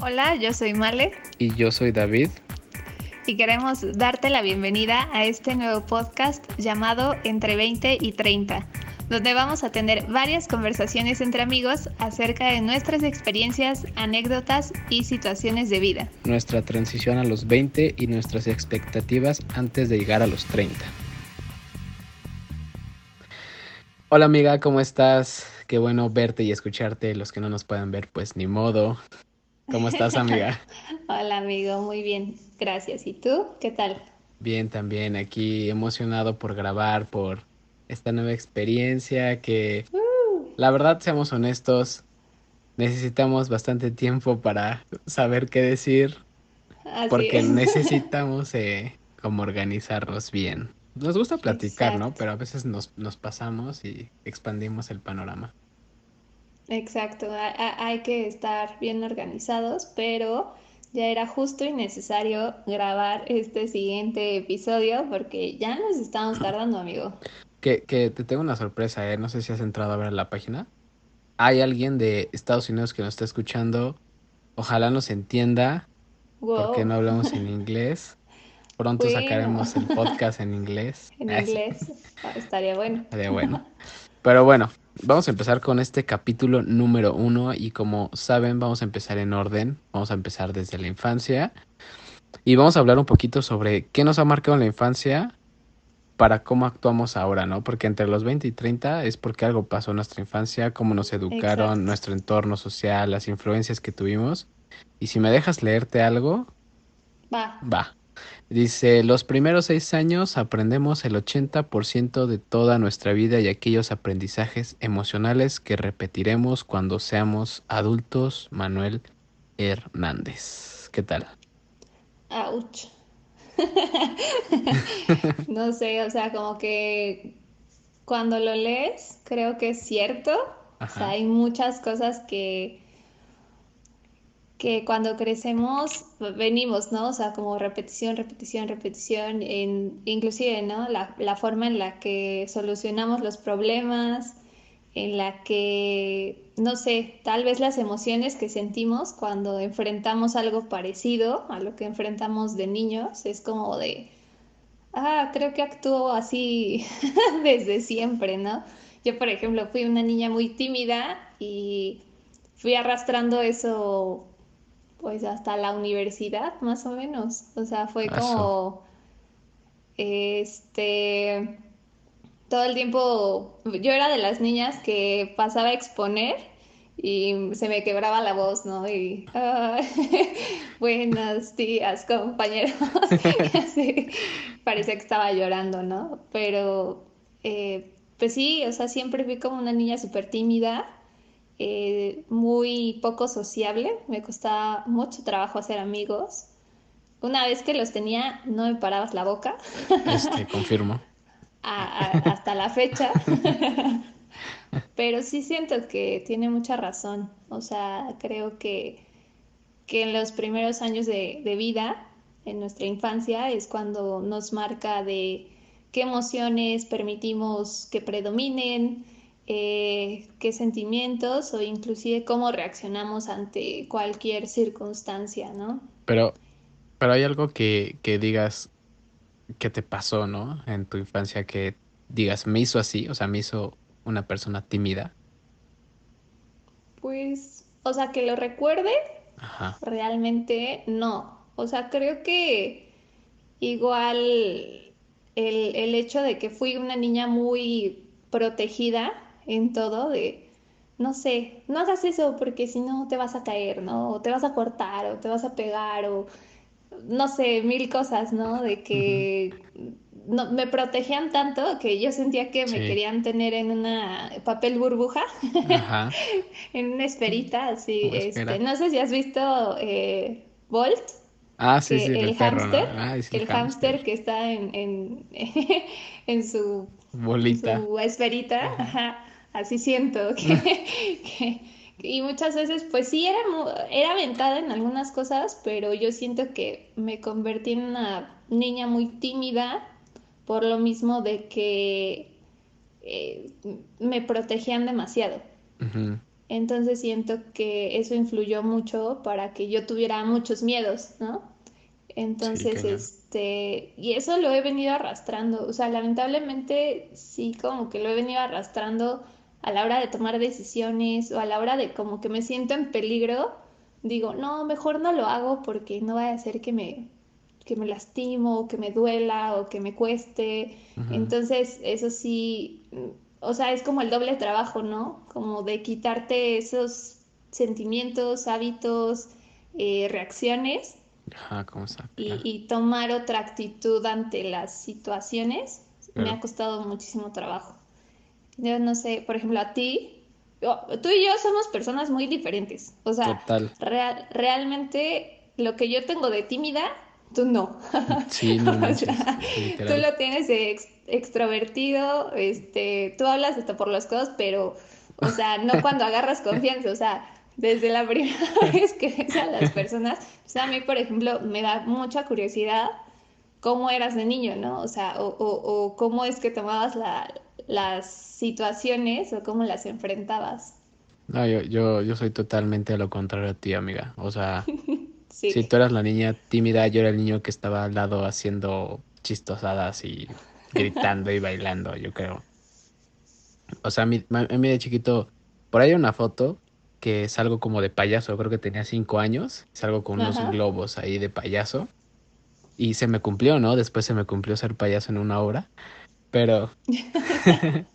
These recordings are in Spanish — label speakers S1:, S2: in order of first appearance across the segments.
S1: Hola, yo soy Male.
S2: Y yo soy David.
S1: Y queremos darte la bienvenida a este nuevo podcast llamado Entre 20 y 30, donde vamos a tener varias conversaciones entre amigos acerca de nuestras experiencias, anécdotas y situaciones de vida.
S2: Nuestra transición a los 20 y nuestras expectativas antes de llegar a los 30. Hola amiga, ¿cómo estás? Qué bueno verte y escucharte. Los que no nos pueden ver, pues ni modo. ¿Cómo estás, amiga?
S1: Hola, amigo, muy bien, gracias. ¿Y tú? ¿Qué tal?
S2: Bien, también aquí emocionado por grabar, por esta nueva experiencia que, uh. la verdad, seamos honestos, necesitamos bastante tiempo para saber qué decir, porque necesitamos eh, como organizarnos bien. Nos gusta platicar, ¿no? Pero a veces nos, nos pasamos y expandimos el panorama.
S1: Exacto, hay que estar bien organizados, pero ya era justo y necesario grabar este siguiente episodio porque ya nos estamos tardando, amigo.
S2: Que, que te tengo una sorpresa, ¿eh? No sé si has entrado a ver la página. Hay alguien de Estados Unidos que nos está escuchando. Ojalá nos entienda. Porque no hablamos en inglés. Pronto sacaremos el podcast en inglés.
S1: En inglés. Estaría bueno.
S2: Estaría bueno. Pero bueno, vamos a empezar con este capítulo número uno y como saben vamos a empezar en orden, vamos a empezar desde la infancia y vamos a hablar un poquito sobre qué nos ha marcado en la infancia para cómo actuamos ahora, ¿no? Porque entre los 20 y 30 es porque algo pasó en nuestra infancia, cómo nos educaron, nuestro entorno social, las influencias que tuvimos. Y si me dejas leerte algo,
S1: va.
S2: Va. Dice, los primeros seis años aprendemos el 80% de toda nuestra vida y aquellos aprendizajes emocionales que repetiremos cuando seamos adultos. Manuel Hernández. ¿Qué tal?
S1: Ouch. no sé, o sea, como que cuando lo lees, creo que es cierto. O sea, hay muchas cosas que que cuando crecemos venimos, ¿no? O sea, como repetición, repetición, repetición, en, inclusive, ¿no? La, la, forma en la que solucionamos los problemas, en la que, no sé, tal vez las emociones que sentimos cuando enfrentamos algo parecido a lo que enfrentamos de niños, es como de, ah, creo que actúo así desde siempre, ¿no? Yo, por ejemplo, fui una niña muy tímida y fui arrastrando eso pues hasta la universidad, más o menos. O sea, fue como, este, todo el tiempo, yo era de las niñas que pasaba a exponer y se me quebraba la voz, ¿no? Y, buenos días, compañeros. parecía que estaba llorando, ¿no? Pero, eh, pues sí, o sea, siempre fui como una niña súper tímida eh, muy poco sociable, me costaba mucho trabajo hacer amigos. Una vez que los tenía, no me parabas la boca.
S2: Este, confirmo.
S1: hasta la fecha. Pero sí siento que tiene mucha razón. O sea, creo que, que en los primeros años de, de vida, en nuestra infancia, es cuando nos marca de qué emociones permitimos que predominen, eh, qué sentimientos o inclusive cómo reaccionamos ante cualquier circunstancia, ¿no?
S2: Pero, pero hay algo que, que digas que te pasó, ¿no? En tu infancia que digas, me hizo así, o sea, me hizo una persona tímida.
S1: Pues, o sea, que lo recuerde, realmente no. O sea, creo que igual el, el hecho de que fui una niña muy protegida en todo de, no sé, no hagas eso porque si no te vas a caer, ¿no? O te vas a cortar o te vas a pegar o no sé, mil cosas, ¿no? De que no, me protegían tanto que yo sentía que me querían tener en una papel burbuja, en una esferita, así. Este, no sé si has visto eh, Bolt.
S2: Ah, sí, sí,
S1: el, hámster. Ah, el, hámster que está en, en, en su
S2: bolita.
S1: Su esferita. Ajá así siento que, y muchas veces pues sí era, era aventada en algunas cosas, pero yo siento que me convertí en una niña muy tímida por lo mismo de que eh, me protegían demasiado. Entonces siento que eso influyó mucho para que yo tuviera muchos miedos, ¿no? Entonces, este, y eso lo he venido arrastrando, o sea, lamentablemente sí como que lo he venido arrastrando a la hora de tomar decisiones o a la hora de como que me siento en peligro, digo, no, mejor no lo hago porque no vaya a ser que me, que me lastimo, o que me duela o que me cueste. Entonces, eso sí, o sea, es como el doble trabajo, ¿no? Como de quitarte esos sentimientos, hábitos, eh, reacciones.
S2: Ajá, ¿cómo
S1: y, y, tomar otra actitud ante las situaciones me ha costado muchísimo trabajo. Yo no sé, por ejemplo, a ti, tú y yo somos personas muy diferentes. O sea, realmente lo que yo tengo de tímida, tú no.
S2: Sí, no
S1: Tú lo tienes extrovertido, este, tú hablas hasta por los codos, pero, o sea, no cuando agarras confianza, o sea, desde la primera vez que ves a las personas, o sea, a mí, por ejemplo, me da mucha curiosidad cómo eras de niño, ¿no? O sea, o, o cómo es que tomabas la, las situaciones o cómo las enfrentabas.
S2: No, yo, yo, yo soy totalmente lo contrario a ti, amiga. O sea, si tú eras la niña tímida, yo era el niño que estaba al lado haciendo chistosadas y gritando y bailando, yo creo. O sea, a mí, a mí de chiquito, por ahí hay una foto que es algo como de payaso, creo que tenía cinco años, es algo con unos globos ahí de payaso. Y se me cumplió, ¿no? Después se me cumplió ser payaso en una hora. Pero.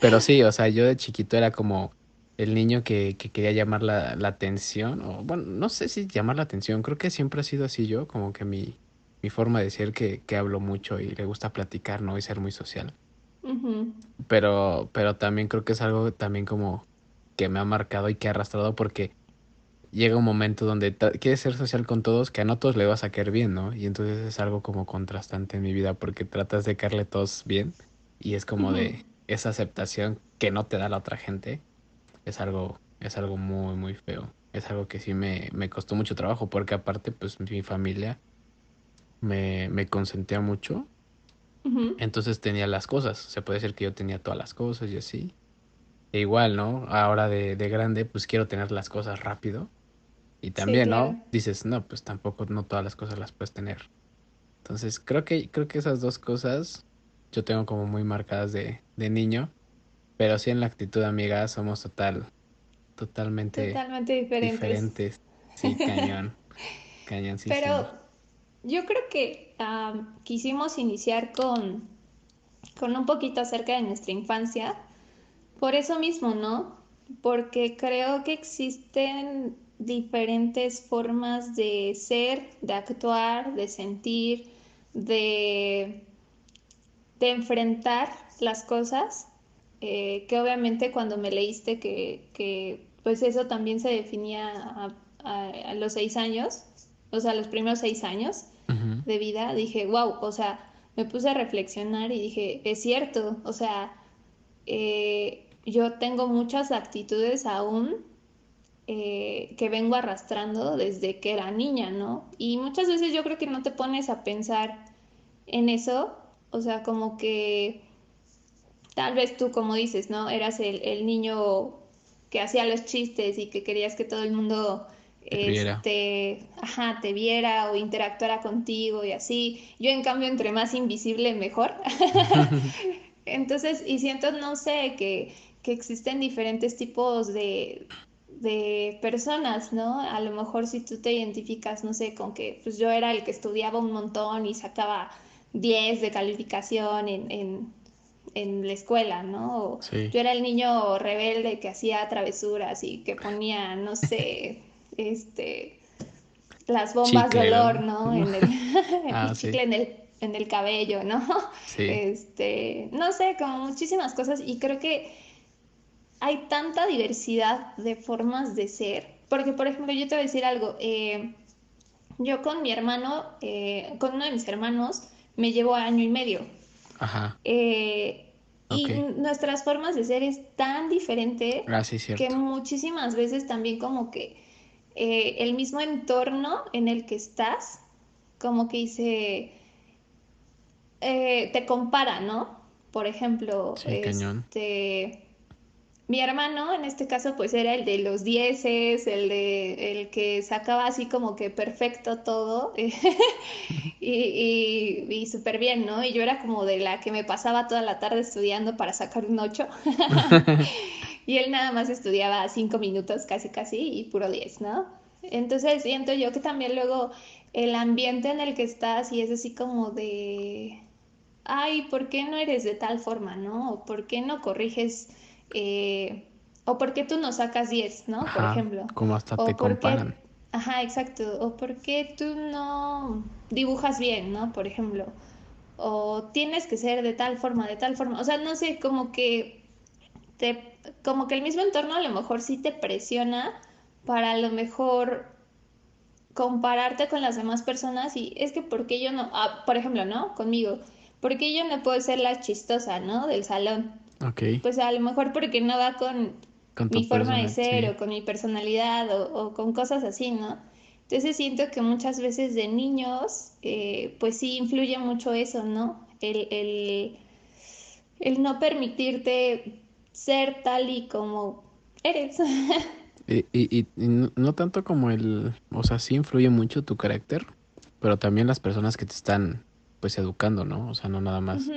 S2: pero sí, o sea, yo de chiquito era como el niño que, que quería llamar la, la, atención. O bueno, no sé si llamar la atención. Creo que siempre ha sido así yo, como que mi, mi forma de ser que, que hablo mucho y le gusta platicar, ¿no? Y ser muy social. Pero, pero también creo que es algo también como que me ha marcado y que ha arrastrado porque llega un momento donde quieres ser social con todos, que a no todos le vas a caer bien, ¿no? Y entonces es algo como contrastante en mi vida porque tratas de caerle todos bien y es como de esa aceptación que no te da la otra gente. Es algo, es algo muy, muy feo. Es algo que sí me, me costó mucho trabajo porque aparte, pues mi familia me, me consentía mucho. Entonces tenía las cosas. Se puede decir que yo tenía todas las cosas y así. E igual, ¿no? Ahora de, de grande, pues quiero tener las cosas rápido y también, ¿no? Dices, no, pues tampoco no todas las cosas las puedes tener. Entonces, creo que, creo que esas dos cosas yo tengo como muy marcadas de, de niño. Pero sí en la actitud amiga somos total, totalmente,
S1: totalmente diferentes.
S2: diferentes. Sí, cañón. cañón, sí.
S1: Pero yo creo que quisimos iniciar con, con un poquito acerca de nuestra infancia. Por eso mismo, ¿no? Porque creo que existen diferentes formas de ser, de actuar, de sentir, de, de enfrentar las cosas, eh, que obviamente cuando me leíste que, pues eso también se definía a, los seis años, o sea, los primeros seis años de vida, dije, wow, o sea, me puse a reflexionar y dije, es cierto, o sea, eh, yo tengo muchas actitudes aún eh, que vengo arrastrando desde que era niña, ¿no? Y muchas veces yo creo que no te pones a pensar en eso, o sea, como que tal vez tú, como dices, ¿no? Eras el, niño que hacía los chistes y que querías que todo el mundo
S2: te,
S1: este, ajá, te viera o interactuara contigo y así. Yo en cambio entre más invisible mejor. Entonces, y siento, no sé, que, que existen diferentes tipos de, de personas, ¿no? A lo mejor si tú te identificas, no sé, con que pues yo era el que estudiaba un montón y sacaba 10 de calificación en, en, la escuela, ¿no? Yo era el niño rebelde que hacía travesuras y que ponía, no sé, este las bombas de olor, ¿no? En el, ah, chicle en el, en el cabello, ¿no? Este, no sé, como muchísimas cosas y creo que hay tanta diversidad de formas de ser, porque por ejemplo yo te voy a decir algo, eh, yo con mi hermano, eh, con uno de mis hermanos, me llevo año y medio.
S2: Ajá.
S1: Eh, y nuestras formas de ser es tan diferente
S2: ah,
S1: que muchísimas veces también como que el mismo entorno en el que estás, como que dice, te compara, ¿no? Por ejemplo, este, mi hermano, en este caso, pues era el de los dieces, el de el que sacaba así como que perfecto todo y, y, súper bien, ¿no? Y yo era como de la que me pasaba toda la tarde estudiando para sacar un 8 y él nada más estudiaba cinco minutos casi casi y puro 10, ¿no? Entonces siento yo que también luego el ambiente en el que estás y es así como de, ay, ¿por qué no eres de tal forma, no? ¿O por qué no corriges? Eh, o por qué tú no sacas 10, ¿no? por ejemplo.
S2: Como hasta te comparan.
S1: Ajá, exacto. O por qué tú no dibujas bien, ¿no? Por ejemplo. O tienes que ser de tal forma, de tal forma. O sea, no sé, como que te, como que el mismo entorno a lo mejor sí te presiona para a lo mejor compararte con las demás personas y es que porque yo no, ah, por ejemplo, ¿no? Conmigo, porque yo no puedo ser la chistosa, ¿no? Del salón. Pues a lo mejor porque no va con, mi forma de ser o con mi personalidad o, con cosas así, ¿no? Entonces siento que muchas veces de niños, eh, pues sí influye mucho eso, ¿no? El, el, el no permitirte ser tal y como eres.
S2: Y, y, no tanto como el, o sea, sí influye mucho tu carácter, pero también las personas que te están, pues, educando, ¿no? O sea, no nada más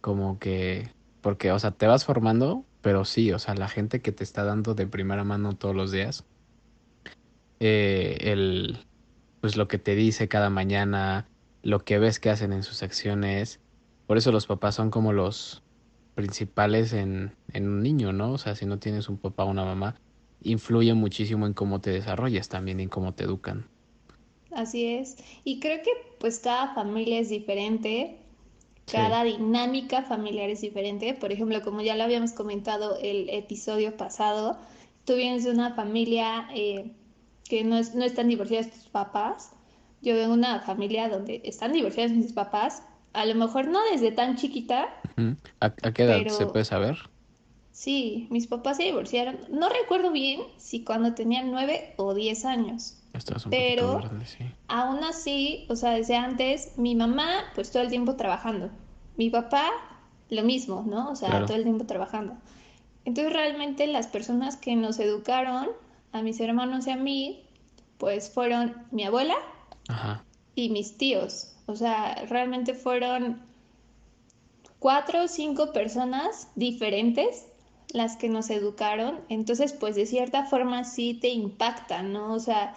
S2: como que, porque, o sea, te vas formando, pero sí, o sea, la gente que te está dando de primera mano todos los días, eh, el, pues lo que te dice cada mañana, lo que ves que hacen en sus acciones, por eso los papás son como los principales en, en un niño, ¿no? O sea, si no tienes un papá o una mamá, influye muchísimo en cómo te desarrollas también, en cómo te educan.
S1: Así es. Y creo que pues cada familia es diferente, cada dinámica familiar es diferente. Por ejemplo, como ya lo habíamos comentado el episodio pasado, tú vienes de una familia eh, que no, es, no están divorciados tus papás. Yo vengo de una familia donde están divorciados mis papás. A lo mejor no desde tan chiquita.
S2: ¿A, qué edad se puede saber?
S1: Sí, mis papás se divorciaron. No recuerdo bien si cuando tenían nueve o diez años. pero aún así, o sea, desde antes, mi mamá, pues todo el tiempo trabajando. Mi papá, lo mismo, ¿no? O sea, todo el tiempo trabajando. Entonces, realmente las personas que nos educaron, a mis hermanos y a mí, pues fueron mi abuela y mis tíos. O sea, realmente fueron cuatro o cinco personas diferentes las que nos educaron, entonces pues de cierta forma sí te impactan, ¿no? O sea,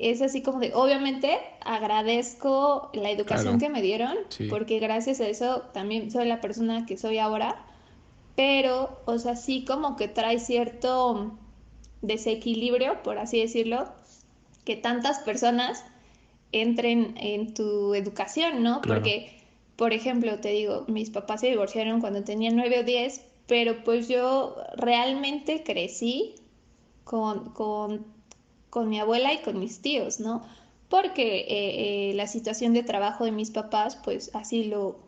S1: es así como de, obviamente agradezco la educación que me dieron, porque gracias a eso también soy la persona que soy ahora, pero, o sea, sí como que trae cierto desequilibrio, por así decirlo, que tantas personas entren en tu educación, ¿no? Porque, por ejemplo, te digo, mis papás se divorciaron cuando tenía nueve o diez, pero pues yo realmente crecí con, con, con mi abuela y con mis tíos, ¿no? Porque eh, eh, la situación de trabajo de mis papás, pues así lo,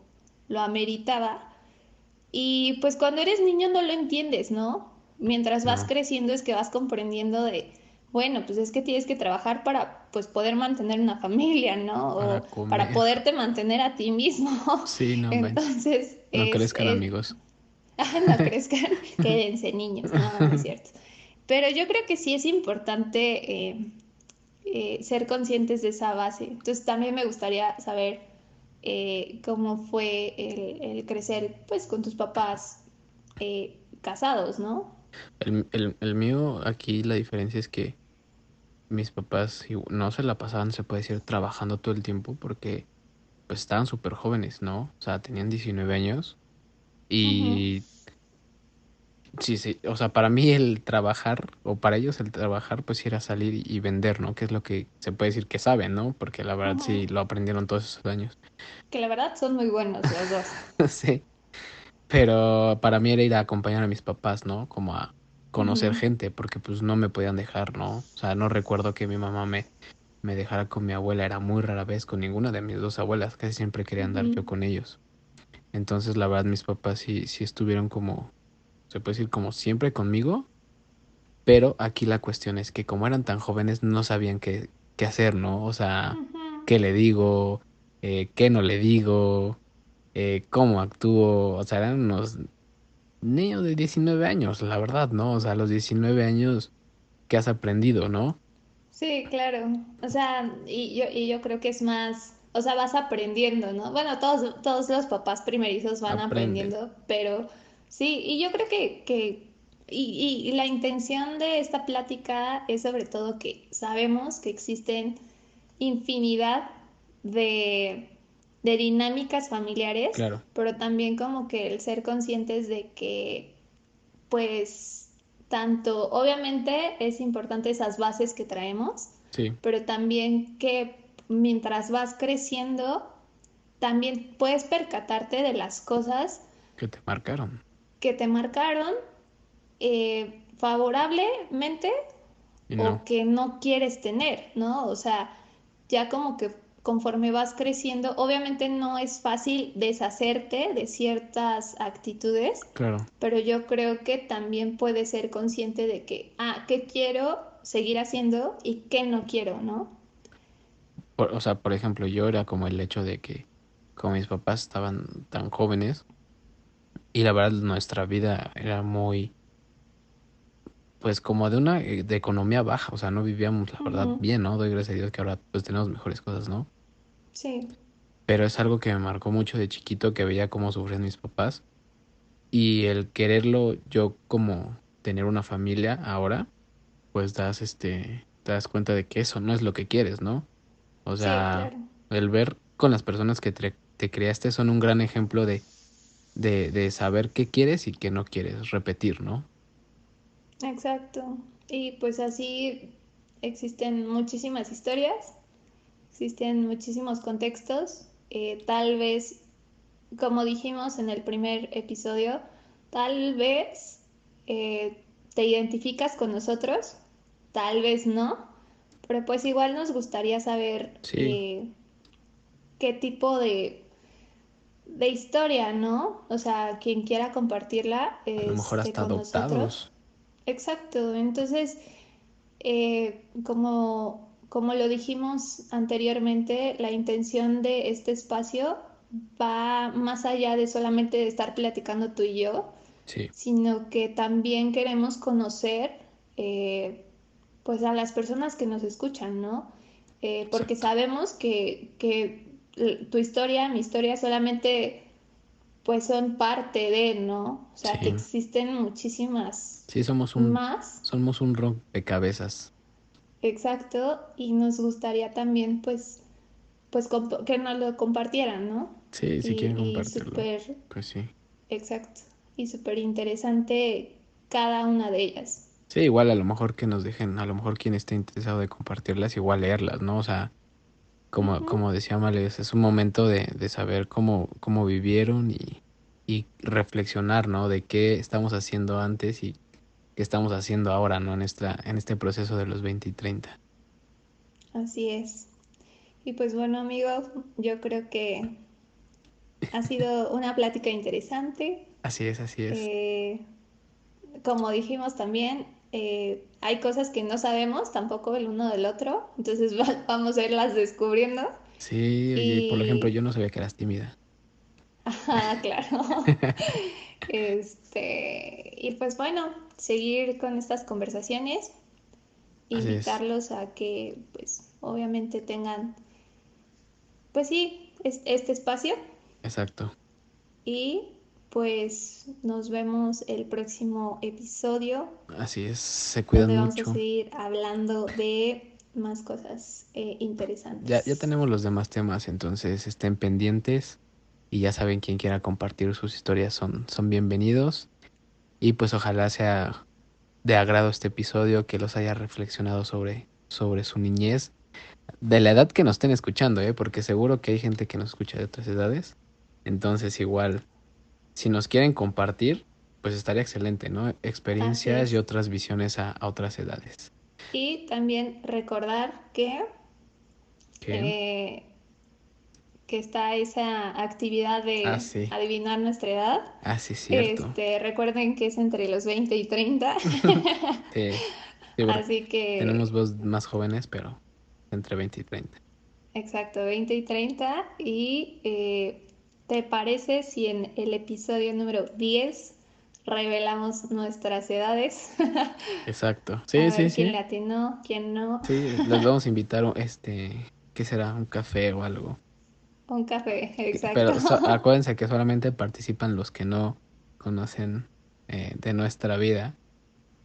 S1: lo ameritaba. Y pues cuando eres niño no lo entiendes, ¿no? Mientras vas creciendo es que vas comprendiendo de, bueno, pues es que tienes que trabajar para pues poder mantener una familia, ¿no? O para, poderte mantener a ti mismo.
S2: Sí, no, Entonces, no crezcan amigos.
S1: no crezcan, quédense niños, no, es cierto. Pero yo creo que sí es importante eh, eh, ser conscientes de esa base. Entonces también me gustaría saber eh, cómo fue el, crecer pues con tus papás casados, ¿no?
S2: El, el, el, mío aquí la diferencia es que mis papás no se la pasaban, se puede decir, trabajando todo el tiempo porque pues estaban súper jóvenes, ¿no? O sea, tenían 19 años y sí, sí, o sea, para mí el trabajar, o para ellos el trabajar, pues era salir y vender, ¿no? Que es lo que se puede decir que saben, ¿no? Porque la verdad sí lo aprendieron todos esos años.
S1: Que la verdad son muy buenos los dos.
S2: sí. Pero para mí era ir a acompañar a mis papás, ¿no? Como a conocer gente, porque pues no me podían dejar, ¿no? O sea, no recuerdo que mi mamá me, me dejara con mi abuela, era muy rara vez con ninguna de mis dos abuelas, casi siempre quería andar yo con ellos. Entonces, la verdad, mis papás sí, sí estuvieron como, se puede decir, como siempre conmigo. Pero aquí la cuestión es que como eran tan jóvenes, no sabían qué, qué hacer, ¿no? O sea, qué le digo, eh, qué no le digo, eh, cómo actúo. O sea, eran unos, niño de 19 años, la verdad, ¿no? O sea, a los 19 años, ¿qué has aprendido, no?
S1: Sí, claro. O sea, y yo, y yo creo que es más, o sea, vas aprendiendo, ¿no? Bueno, todos, todos los papás primerizos van aprendiendo, pero sí, y yo creo que, que y, y, la intención de esta plática es sobre todo que sabemos que existen infinidad de, de dinámicas familiares,
S2: claro.
S1: pero también como que el ser conscientes de que, pues, tanto, obviamente es importante esas bases que traemos,
S2: sí.
S1: pero también que mientras vas creciendo, también puedes percatarte de las cosas
S2: que te marcaron.
S1: Que te marcaron eh, favorablemente o que no quieres tener, ¿no? O sea, ya como que conforme vas creciendo, obviamente no es fácil deshacerte de ciertas actitudes,
S2: claro.
S1: pero yo creo que también puedes ser consciente de que, ah, ¿qué quiero seguir haciendo y qué no quiero, ¿no?
S2: o sea, por ejemplo, yo era como el hecho de que como mis papás estaban tan jóvenes y la verdad nuestra vida era muy pues como de una eh, de economía baja, o sea, no vivíamos la verdad bien, ¿no? Doy gracias a Dios que ahora pues tenemos mejores cosas, ¿no?
S1: Sí.
S2: Pero es algo que me marcó mucho de chiquito que veía cómo sufrían mis papás y el quererlo yo como tener una familia ahora, pues das este te das cuenta de que eso no es lo que quieres, ¿no? O sea, el ver con las personas que te, te, creaste son un gran ejemplo de, de, de saber qué quieres y qué no quieres repetir, ¿no?
S1: Exacto. Y pues así existen muchísimas historias, existen muchísimos contextos. Eh, tal vez, como dijimos en el primer episodio, tal vez eh, te identificas con nosotros, tal vez no, pero pues igual nos gustaría saber eh, qué tipo de, de historia, ¿no? O sea, quien quiera compartirla.
S2: a lo mejor hasta adoptados.
S1: Exacto, entonces, eh, como, como lo dijimos anteriormente, la intención de este espacio va más allá de solamente estar platicando tú y yo, sino que también queremos conocer eh, pues a las personas que nos escuchan, ¿no? Eh, porque sabemos que, que tu historia, mi historia solamente pues son parte de, ¿no? O sea, que existen muchísimas
S2: sí, somos un,
S1: más.
S2: Somos un rompecabezas.
S1: Exacto, y nos gustaría también, pues, pues que nos lo compartieran, ¿no?
S2: Sí, si quieren compartirlo. pues sí.
S1: Exacto, y súper interesante cada una de ellas.
S2: Sí, igual a lo mejor que nos dejen, a lo mejor quien esté interesado de compartirlas, igual leerlas, ¿no? O sea, como, como decía Males, es un momento de, de saber cómo, cómo vivieron y, y, reflexionar, ¿no? De qué estamos haciendo antes y qué estamos haciendo ahora, ¿no? En, esta, en este proceso de los 20 y 30.
S1: Así es. Y pues bueno, amigos, yo creo que ha sido una plática interesante.
S2: Así es, así es.
S1: Eh, como dijimos también, eh, hay cosas que no sabemos tampoco el uno del otro, entonces vamos a irlas descubriendo.
S2: Sí, y... por ejemplo, yo no sabía que eras tímida.
S1: Ajá, claro. este, y pues bueno, seguir con estas conversaciones, invitarlos a que, pues, obviamente tengan, pues sí, este espacio.
S2: Exacto.
S1: Y pues nos vemos el próximo episodio.
S2: Así es, se cuidan
S1: donde
S2: mucho.
S1: Vamos a seguir hablando de más cosas eh, interesantes.
S2: Ya, ya tenemos los demás temas, entonces estén pendientes y ya saben quien quiera compartir sus historias son, son bienvenidos. Y pues ojalá sea de agrado este episodio, que los haya reflexionado sobre, sobre su niñez, de la edad que nos estén escuchando, ¿eh? porque seguro que hay gente que nos escucha de otras edades. Entonces igual si nos quieren compartir, pues estaría excelente, ¿no? Experiencias y otras visiones a, otras edades.
S1: Y también recordar que, eh, que está esa actividad de ah, adivinar nuestra edad.
S2: Ah, sí, cierto.
S1: Este, recuerden que es entre los 20 y 30.
S2: sí,
S1: Así que...
S2: Tenemos voz más jóvenes, pero entre 20 y 30.
S1: Exacto, 20 y 30. Y eh, ¿Te parece si en el episodio número 10 revelamos nuestras edades.
S2: Exacto. Sí, sí, sí.
S1: ¿Quién latino, quién no?
S2: Sí, les vamos a invitar, este, ¿qué será? Un café o algo.
S1: Un café, exacto.
S2: Pero acuérdense que solamente participan los que no conocen eh, de nuestra vida.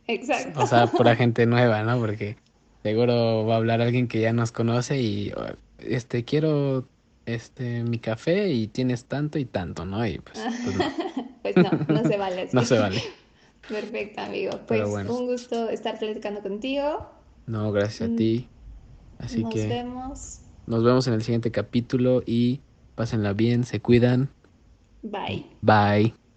S1: Exacto.
S2: O sea, pura gente nueva, ¿no? Porque seguro va a hablar alguien que ya nos conoce y, este, quiero, este, mi café y tienes tanto y tanto, ¿no? Y pues,
S1: pues no. pues no, no se vale.
S2: no se vale.
S1: Perfecto, amigo. Pues un gusto estar platicando contigo.
S2: No, gracias a ti. Así
S1: nos
S2: que
S1: nos vemos.
S2: Nos vemos en el siguiente capítulo y pásenla bien, se cuidan.
S1: Bye.
S2: Bye.